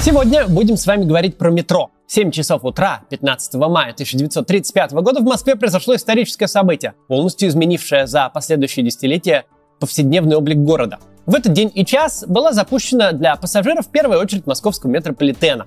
Сегодня будем с вами говорить про метро. В 7 часов утра 15 мая 1935 года в Москве произошло историческое событие, полностью изменившее за последующие десятилетия повседневный облик города. В этот день и час была запущена для пассажиров в первую очередь московского метрополитена.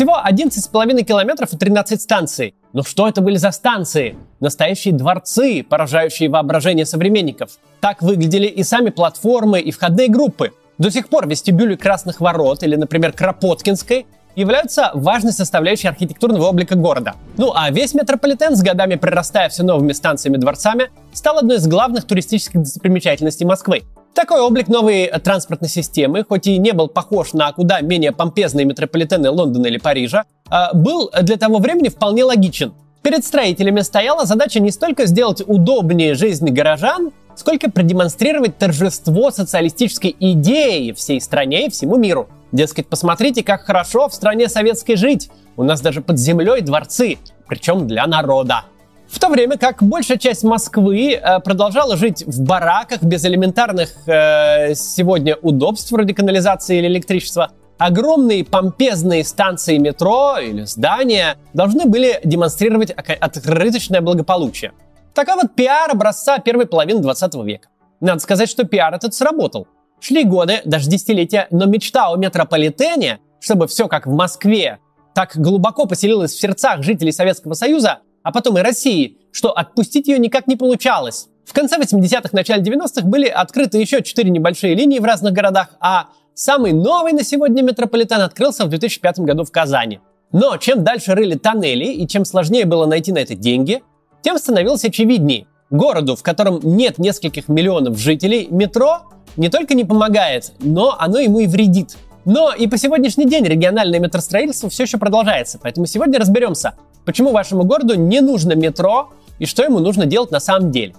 Всего 11,5 километров и 13 станций. Но что это были за станции? Настоящие дворцы, поражающие воображение современников. Так выглядели и сами платформы, и входные группы. До сих пор вестибюли Красных Ворот или, например, Кропоткинской являются важной составляющей архитектурного облика города. Ну а весь метрополитен, с годами прирастая все новыми станциями-дворцами, стал одной из главных туристических достопримечательностей Москвы. Такой облик новой транспортной системы, хоть и не был похож на куда менее помпезные метрополитены Лондона или Парижа, а, был для того времени вполне логичен. Перед строителями стояла задача не столько сделать удобнее жизнь горожан, сколько продемонстрировать торжество социалистической идеи всей стране и всему миру. Дескать, посмотрите, как хорошо в стране советской жить. У нас даже под землей дворцы, причем для народа. В то время как большая часть Москвы э, продолжала жить в бараках без элементарных э, сегодня удобств вроде канализации или электричества, огромные помпезные станции метро или здания должны были демонстрировать открыточное благополучие. Такой вот пиар образца первой половины 20 века. Надо сказать, что пиар этот сработал. Шли годы, даже десятилетия, но мечта о метрополитене, чтобы все как в Москве, так глубоко поселилась в сердцах жителей Советского Союза, а потом и России, что отпустить ее никак не получалось. В конце 80-х, начале 90-х были открыты еще четыре небольшие линии в разных городах, а самый новый на сегодня метрополитен открылся в 2005 году в Казани. Но чем дальше рыли тоннели и чем сложнее было найти на это деньги, тем становилось очевиднее. Городу, в котором нет нескольких миллионов жителей, метро не только не помогает, но оно ему и вредит. Но и по сегодняшний день региональное метростроительство все еще продолжается, поэтому сегодня разберемся, почему вашему городу не нужно метро и что ему нужно делать на самом деле.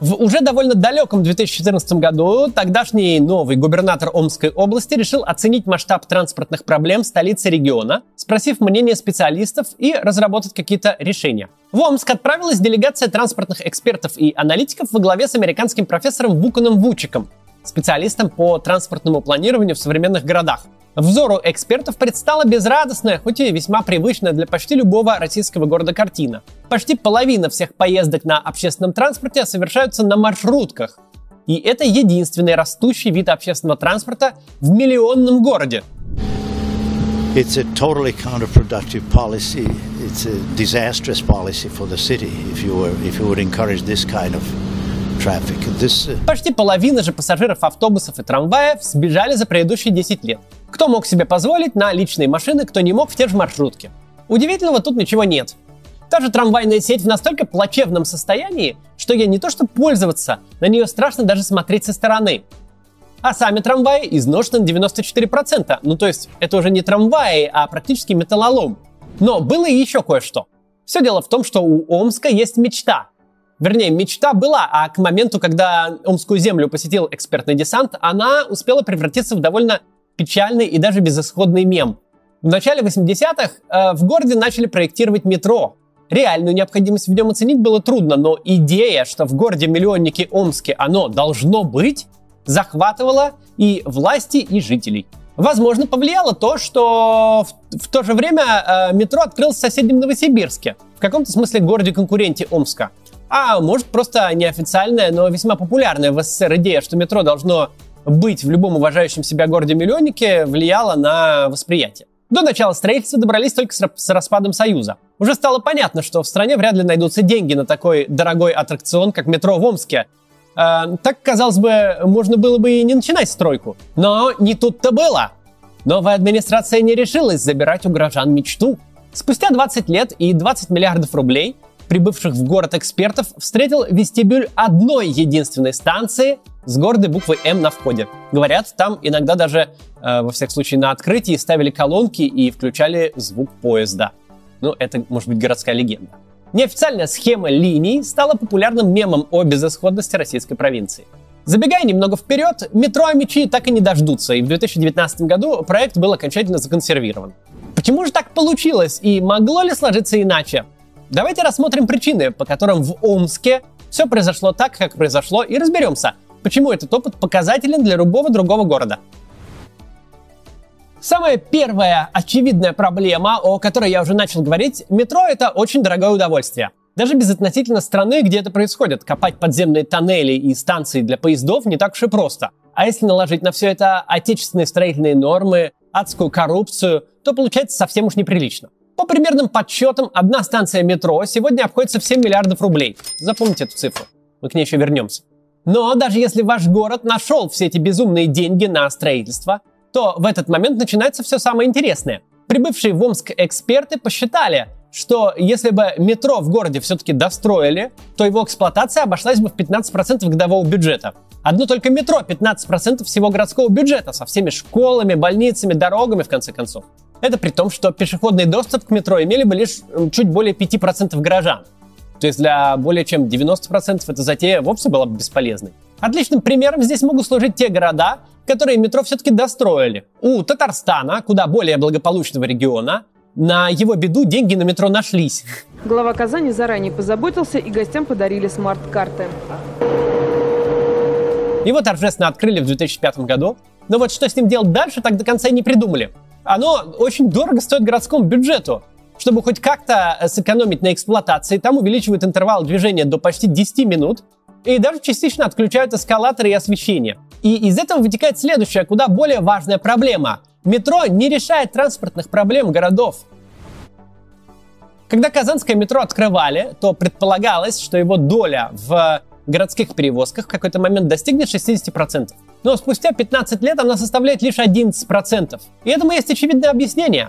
В уже довольно далеком 2014 году тогдашний новый губернатор Омской области решил оценить масштаб транспортных проблем столицы региона, спросив мнение специалистов и разработать какие-то решения. В Омск отправилась делегация транспортных экспертов и аналитиков во главе с американским профессором Вуканом Вучиком, специалистом по транспортному планированию в современных городах. Взору экспертов предстала безрадостная, хоть и весьма привычная для почти любого российского города картина. Почти половина всех поездок на общественном транспорте совершаются на маршрутках. И это единственный растущий вид общественного транспорта в миллионном городе. It's a totally counterproductive policy. It's a disastrous policy for the city if you were if you would encourage this kind of Почти половина же пассажиров автобусов и трамваев сбежали за предыдущие 10 лет. Кто мог себе позволить на личные машины, кто не мог в те же маршрутки. Удивительного тут ничего нет. Та же трамвайная сеть в настолько плачевном состоянии, что я не то что пользоваться, на нее страшно даже смотреть со стороны. А сами трамваи изношены на 94%. Ну то есть это уже не трамваи, а практически металлолом. Но было и еще кое-что. Все дело в том, что у Омска есть мечта. Вернее, мечта была, а к моменту, когда Омскую землю посетил экспертный десант, она успела превратиться в довольно печальный и даже безысходный мем. В начале 80-х э, в городе начали проектировать метро. Реальную необходимость в нем оценить было трудно, но идея, что в городе-миллионнике Омске оно должно быть, захватывала и власти, и жителей. Возможно, повлияло то, что в, в то же время э, метро открылось в соседнем Новосибирске, в каком-то смысле городе-конкуренте Омска. А может просто неофициальная, но весьма популярная в СССР идея, что метро должно быть в любом уважающем себя городе-миллионнике, влияла на восприятие. До начала строительства добрались только с распадом Союза. Уже стало понятно, что в стране вряд ли найдутся деньги на такой дорогой аттракцион, как метро в Омске. Э, так, казалось бы, можно было бы и не начинать стройку. Но не тут-то было. Новая администрация не решилась забирать у горожан мечту. Спустя 20 лет и 20 миллиардов рублей прибывших в город экспертов встретил вестибюль одной единственной станции с гордой буквой М на входе. Говорят, там иногда даже, э, во всяком случае, на открытии ставили колонки и включали звук поезда. Ну, это, может быть, городская легенда. Неофициальная схема линий стала популярным мемом о безысходности российской провинции. Забегая немного вперед, метро Амичи так и не дождутся, и в 2019 году проект был окончательно законсервирован. Почему же так получилось, и могло ли сложиться иначе? Давайте рассмотрим причины, по которым в Омске все произошло так, как произошло, и разберемся, почему этот опыт показателен для любого другого города. Самая первая очевидная проблема, о которой я уже начал говорить, метро это очень дорогое удовольствие. Даже безотносительно страны, где это происходит, копать подземные тоннели и станции для поездов не так уж и просто. А если наложить на все это отечественные строительные нормы, адскую коррупцию, то получается совсем уж неприлично. По примерным подсчетам, одна станция метро сегодня обходится в 7 миллиардов рублей. Запомните эту цифру. Мы к ней еще вернемся. Но даже если ваш город нашел все эти безумные деньги на строительство, то в этот момент начинается все самое интересное. Прибывшие в Омск эксперты посчитали, что если бы метро в городе все-таки достроили, то его эксплуатация обошлась бы в 15% годового бюджета. Одно только метро 15% всего городского бюджета со всеми школами, больницами, дорогами, в конце концов. Это при том, что пешеходный доступ к метро имели бы лишь чуть более 5% горожан. То есть для более чем 90% эта затея вовсе была бы бесполезной. Отличным примером здесь могут служить те города, которые метро все-таки достроили. У Татарстана, куда более благополучного региона, на его беду деньги на метро нашлись. Глава Казани заранее позаботился и гостям подарили смарт-карты. Его торжественно открыли в 2005 году. Но вот что с ним делать дальше, так до конца и не придумали. Оно очень дорого стоит городскому бюджету. Чтобы хоть как-то сэкономить на эксплуатации, там увеличивают интервал движения до почти 10 минут и даже частично отключают эскалаторы и освещение. И из этого вытекает следующая, куда более важная проблема. Метро не решает транспортных проблем городов. Когда казанское метро открывали, то предполагалось, что его доля в городских перевозках в какой-то момент достигнет 60%. Но спустя 15 лет она составляет лишь 11%. И этому есть очевидное объяснение.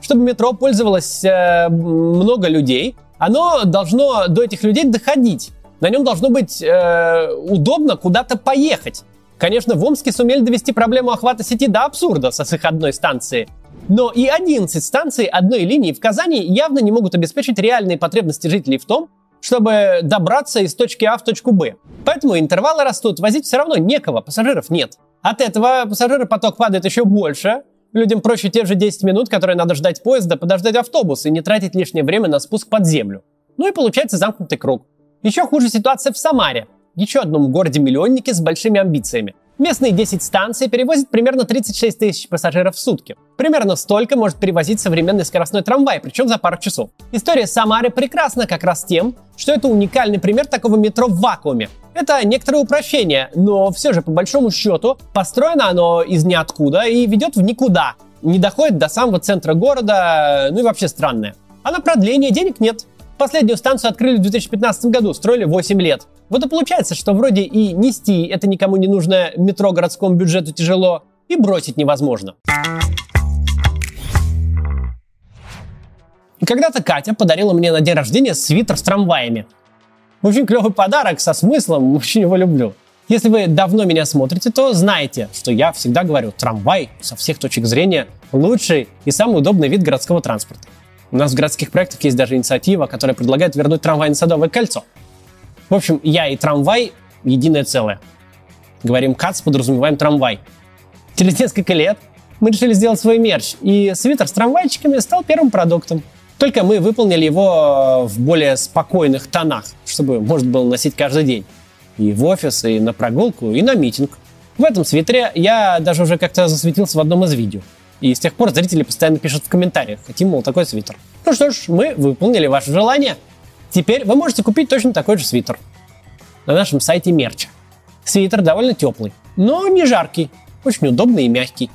Чтобы метро пользовалось э, много людей, оно должно до этих людей доходить. На нем должно быть э, удобно куда-то поехать. Конечно, в Омске сумели довести проблему охвата сети до абсурда с их одной станции. Но и 11 станций одной линии в Казани явно не могут обеспечить реальные потребности жителей в том, чтобы добраться из точки А в точку Б. Поэтому интервалы растут, возить все равно некого, пассажиров нет. От этого пассажиропоток падает еще больше, Людям проще те же 10 минут, которые надо ждать поезда, подождать автобус и не тратить лишнее время на спуск под землю. Ну и получается замкнутый круг. Еще хуже ситуация в Самаре, еще одном городе-миллионнике с большими амбициями. Местные 10 станций перевозят примерно 36 тысяч пассажиров в сутки. Примерно столько может перевозить современный скоростной трамвай, причем за пару часов. История Самары прекрасна как раз тем, что это уникальный пример такого метро в вакууме. Это некоторое упрощение, но все же по большому счету построено оно из ниоткуда и ведет в никуда. Не доходит до самого центра города, ну и вообще странное. А на продление денег нет. Последнюю станцию открыли в 2015 году, строили 8 лет. Вот и получается, что вроде и нести это никому не нужное метро городскому бюджету тяжело, и бросить невозможно. Когда-то Катя подарила мне на день рождения свитер с трамваями. Очень клевый подарок со смыслом, очень его люблю. Если вы давно меня смотрите, то знаете, что я всегда говорю, трамвай со всех точек зрения лучший и самый удобный вид городского транспорта. У нас в городских проектах есть даже инициатива, которая предлагает вернуть трамвай на Садовое кольцо. В общем, я и трамвай – единое целое. Говорим «кац», подразумеваем трамвай. Через несколько лет мы решили сделать свой мерч, и свитер с трамвайчиками стал первым продуктом. Только мы выполнили его в более спокойных тонах, чтобы можно было носить каждый день. И в офис, и на прогулку, и на митинг. В этом свитере я даже уже как-то засветился в одном из видео. И с тех пор зрители постоянно пишут в комментариях, хотим, мол, такой свитер. Ну что ж, мы выполнили ваше желание. Теперь вы можете купить точно такой же свитер на нашем сайте мерча. Свитер довольно теплый, но не жаркий, очень удобный и мягкий.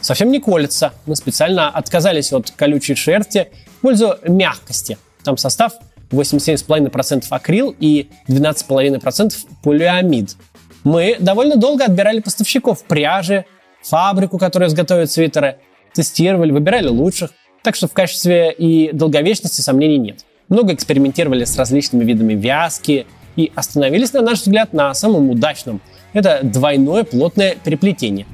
Совсем не колется. Мы специально отказались от колючей шерсти в пользу мягкости. Там состав 87,5% акрил и 12,5% полиамид. Мы довольно долго отбирали поставщиков пряжи, фабрику, которая изготовит свитеры, тестировали, выбирали лучших, так что в качестве и долговечности сомнений нет. Много экспериментировали с различными видами вязки и остановились, на наш взгляд, на самом удачном. Это двойное плотное переплетение.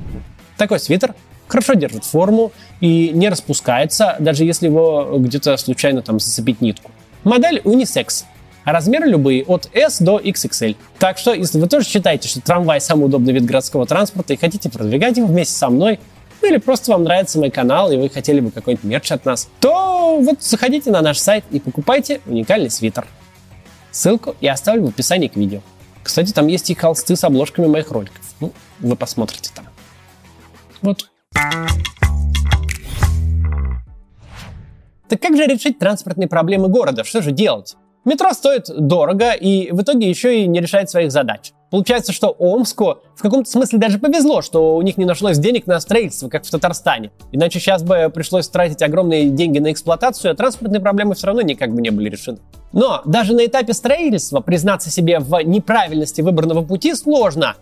Такой свитер хорошо держит форму и не распускается, даже если его где-то случайно там зацепить нитку. Модель унисекс. А размеры любые от S до XXL. Так что, если вы тоже считаете, что трамвай самый удобный вид городского транспорта и хотите продвигать его вместе со мной, ну или просто вам нравится мой канал и вы хотели бы какой-нибудь мерч от нас, то вот заходите на наш сайт и покупайте уникальный свитер. Ссылку я оставлю в описании к видео. Кстати, там есть и холсты с обложками моих роликов. Ну, вы посмотрите там. Вот. Так как же решить транспортные проблемы города? Что же делать? Метро стоит дорого и в итоге еще и не решает своих задач. Получается, что Омску в каком-то смысле даже повезло, что у них не нашлось денег на строительство, как в Татарстане. Иначе сейчас бы пришлось тратить огромные деньги на эксплуатацию, а транспортные проблемы все равно никак бы не были решены. Но даже на этапе строительства признаться себе в неправильности выбранного пути сложно.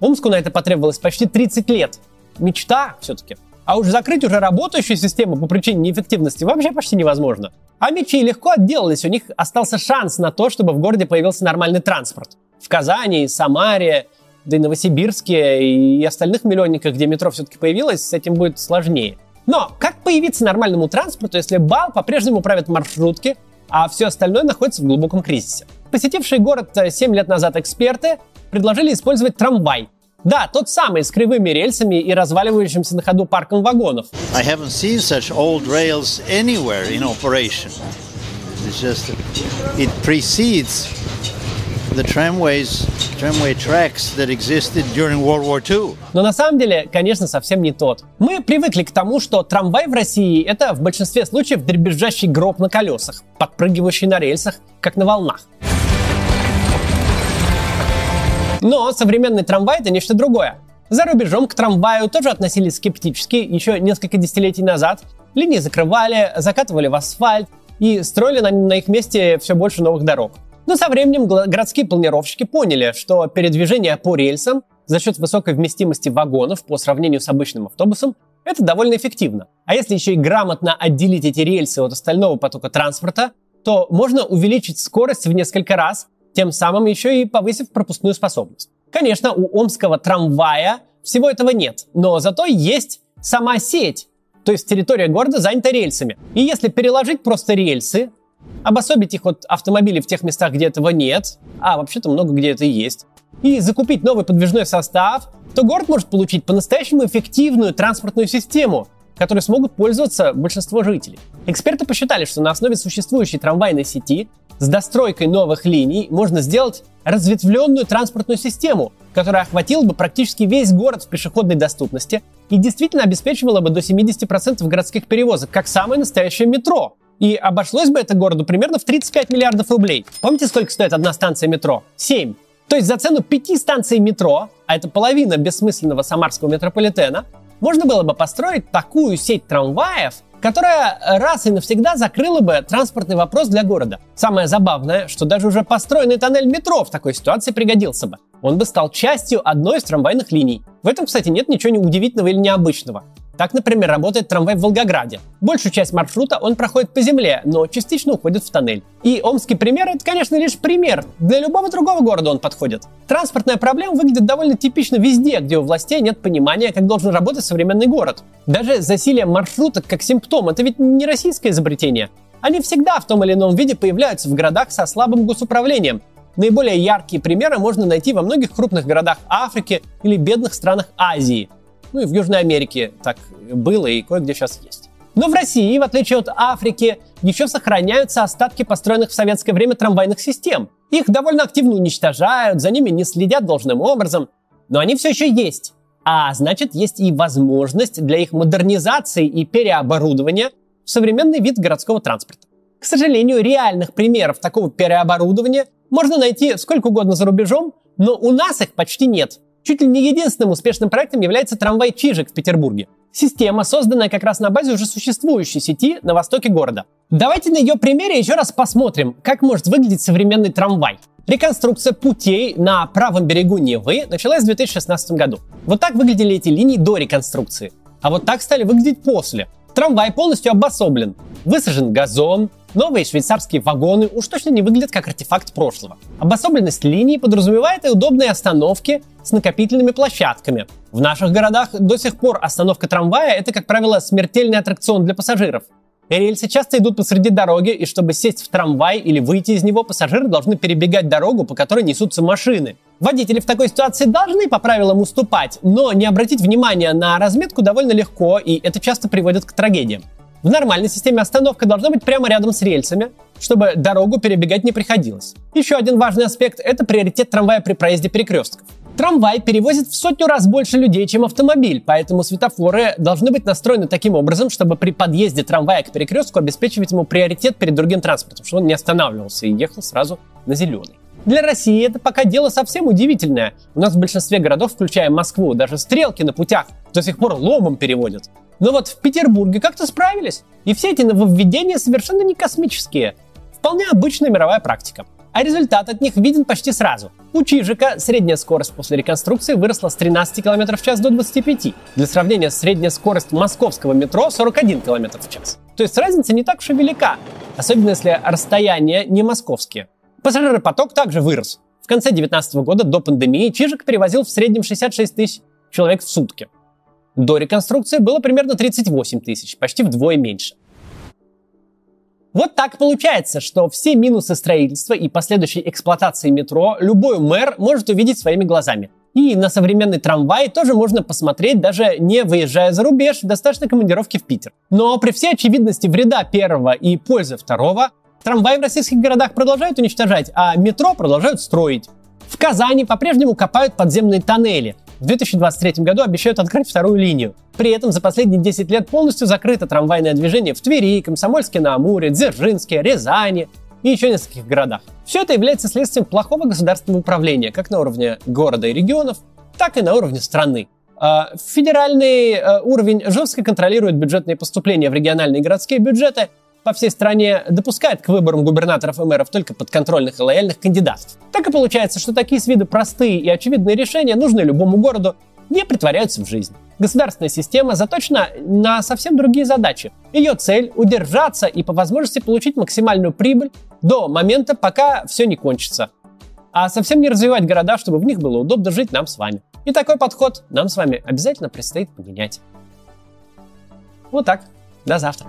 Омску на это потребовалось почти 30 лет. Мечта все-таки. А уж закрыть уже работающую систему по причине неэффективности вообще почти невозможно. А мечи легко отделались, у них остался шанс на то, чтобы в городе появился нормальный транспорт. В Казани, Самаре, да и Новосибирске и остальных миллионниках, где метро все-таки появилось, с этим будет сложнее. Но как появиться нормальному транспорту, если бал по-прежнему правят маршрутки, а все остальное находится в глубоком кризисе? Посетившие город 7 лет назад эксперты предложили использовать трамвай, да, тот самый, с кривыми рельсами и разваливающимся на ходу парком вагонов. I haven't seen such old rails anywhere in operation. It's just, it precedes the tramways, tramway tracks that existed during World War II. Но на самом деле, конечно, совсем не тот. Мы привыкли к тому, что трамвай в России — это в большинстве случаев дребезжащий гроб на колесах, подпрыгивающий на рельсах, как на волнах. Но современный трамвай это нечто другое. За рубежом к трамваю тоже относились скептически еще несколько десятилетий назад. Линии закрывали, закатывали в асфальт и строили на, на их месте все больше новых дорог. Но со временем городские планировщики поняли, что передвижение по рельсам за счет высокой вместимости вагонов по сравнению с обычным автобусом это довольно эффективно. А если еще и грамотно отделить эти рельсы от остального потока транспорта, то можно увеличить скорость в несколько раз тем самым еще и повысив пропускную способность. Конечно, у омского трамвая всего этого нет, но зато есть сама сеть, то есть территория города занята рельсами. И если переложить просто рельсы, обособить их от автомобилей в тех местах, где этого нет, а вообще-то много где это и есть, и закупить новый подвижной состав, то город может получить по-настоящему эффективную транспортную систему, которой смогут пользоваться большинство жителей. Эксперты посчитали, что на основе существующей трамвайной сети с достройкой новых линий можно сделать разветвленную транспортную систему, которая охватила бы практически весь город в пешеходной доступности и действительно обеспечивала бы до 70% городских перевозок, как самое настоящее метро. И обошлось бы это городу примерно в 35 миллиардов рублей. Помните, сколько стоит одна станция метро? 7. То есть за цену пяти станций метро, а это половина бессмысленного самарского метрополитена, можно было бы построить такую сеть трамваев, которая раз и навсегда закрыла бы транспортный вопрос для города. Самое забавное, что даже уже построенный тоннель метро в такой ситуации пригодился бы. Он бы стал частью одной из трамвайных линий. В этом, кстати, нет ничего неудивительного или необычного. Так, например, работает трамвай в Волгограде. Большую часть маршрута он проходит по земле, но частично уходит в тоннель. И омский пример это, конечно, лишь пример. Для любого другого города он подходит. Транспортная проблема выглядит довольно типично везде, где у властей нет понимания, как должен работать современный город. Даже засилие маршруток как симптом – это ведь не российское изобретение. Они всегда в том или ином виде появляются в городах со слабым госуправлением. Наиболее яркие примеры можно найти во многих крупных городах Африки или бедных странах Азии – ну и в Южной Америке так было и кое-где сейчас есть. Но в России, в отличие от Африки, еще сохраняются остатки построенных в советское время трамвайных систем. Их довольно активно уничтожают, за ними не следят должным образом, но они все еще есть. А значит, есть и возможность для их модернизации и переоборудования в современный вид городского транспорта. К сожалению, реальных примеров такого переоборудования можно найти сколько угодно за рубежом, но у нас их почти нет. Чуть ли не единственным успешным проектом является трамвай Чижик в Петербурге. Система, созданная как раз на базе уже существующей сети на востоке города. Давайте на ее примере еще раз посмотрим, как может выглядеть современный трамвай. Реконструкция путей на правом берегу Невы началась в 2016 году. Вот так выглядели эти линии до реконструкции. А вот так стали выглядеть после. Трамвай полностью обособлен. Высажен газон, Новые швейцарские вагоны уж точно не выглядят как артефакт прошлого. Обособленность линии подразумевает и удобные остановки с накопительными площадками. В наших городах до сих пор остановка трамвая – это, как правило, смертельный аттракцион для пассажиров. Рельсы часто идут посреди дороги, и чтобы сесть в трамвай или выйти из него, пассажиры должны перебегать дорогу, по которой несутся машины. Водители в такой ситуации должны по правилам уступать, но не обратить внимания на разметку довольно легко, и это часто приводит к трагедиям. В нормальной системе остановка должна быть прямо рядом с рельсами, чтобы дорогу перебегать не приходилось. Еще один важный аспект – это приоритет трамвая при проезде перекрестков. Трамвай перевозит в сотню раз больше людей, чем автомобиль, поэтому светофоры должны быть настроены таким образом, чтобы при подъезде трамвая к перекрестку обеспечивать ему приоритет перед другим транспортом, чтобы он не останавливался и ехал сразу на зеленый. Для России это пока дело совсем удивительное. У нас в большинстве городов, включая Москву, даже стрелки на путях до сих пор ломом переводят. Но вот в Петербурге как-то справились. И все эти нововведения совершенно не космические. Вполне обычная мировая практика а результат от них виден почти сразу. У Чижика средняя скорость после реконструкции выросла с 13 км в час до 25. Для сравнения, средняя скорость московского метро 41 км в час. То есть разница не так уж и велика, особенно если расстояния не московские. Пассажиропоток также вырос. В конце 2019 года до пандемии Чижик перевозил в среднем 66 тысяч человек в сутки. До реконструкции было примерно 38 тысяч, почти вдвое меньше. Вот так получается, что все минусы строительства и последующей эксплуатации метро любой мэр может увидеть своими глазами. И на современный трамвай тоже можно посмотреть, даже не выезжая за рубеж, достаточно командировки в Питер. Но при всей очевидности вреда первого и пользы второго, трамваи в российских городах продолжают уничтожать, а метро продолжают строить. В Казани по-прежнему копают подземные тоннели, в 2023 году обещают открыть вторую линию. При этом за последние 10 лет полностью закрыто трамвайное движение в Твери, Комсомольске на Амуре, Дзержинске, Рязани и еще нескольких городах. Все это является следствием плохого государственного управления, как на уровне города и регионов, так и на уровне страны. А, федеральный э, уровень жестко контролирует бюджетные поступления в региональные и городские бюджеты, по всей стране допускает к выборам губернаторов и мэров только подконтрольных и лояльных кандидатов. Так и получается, что такие с виду простые и очевидные решения нужны любому городу, не притворяются в жизнь. Государственная система заточена на совсем другие задачи. Ее цель – удержаться и по возможности получить максимальную прибыль до момента, пока все не кончится. А совсем не развивать города, чтобы в них было удобно жить нам с вами. И такой подход нам с вами обязательно предстоит поменять. Вот так. До завтра.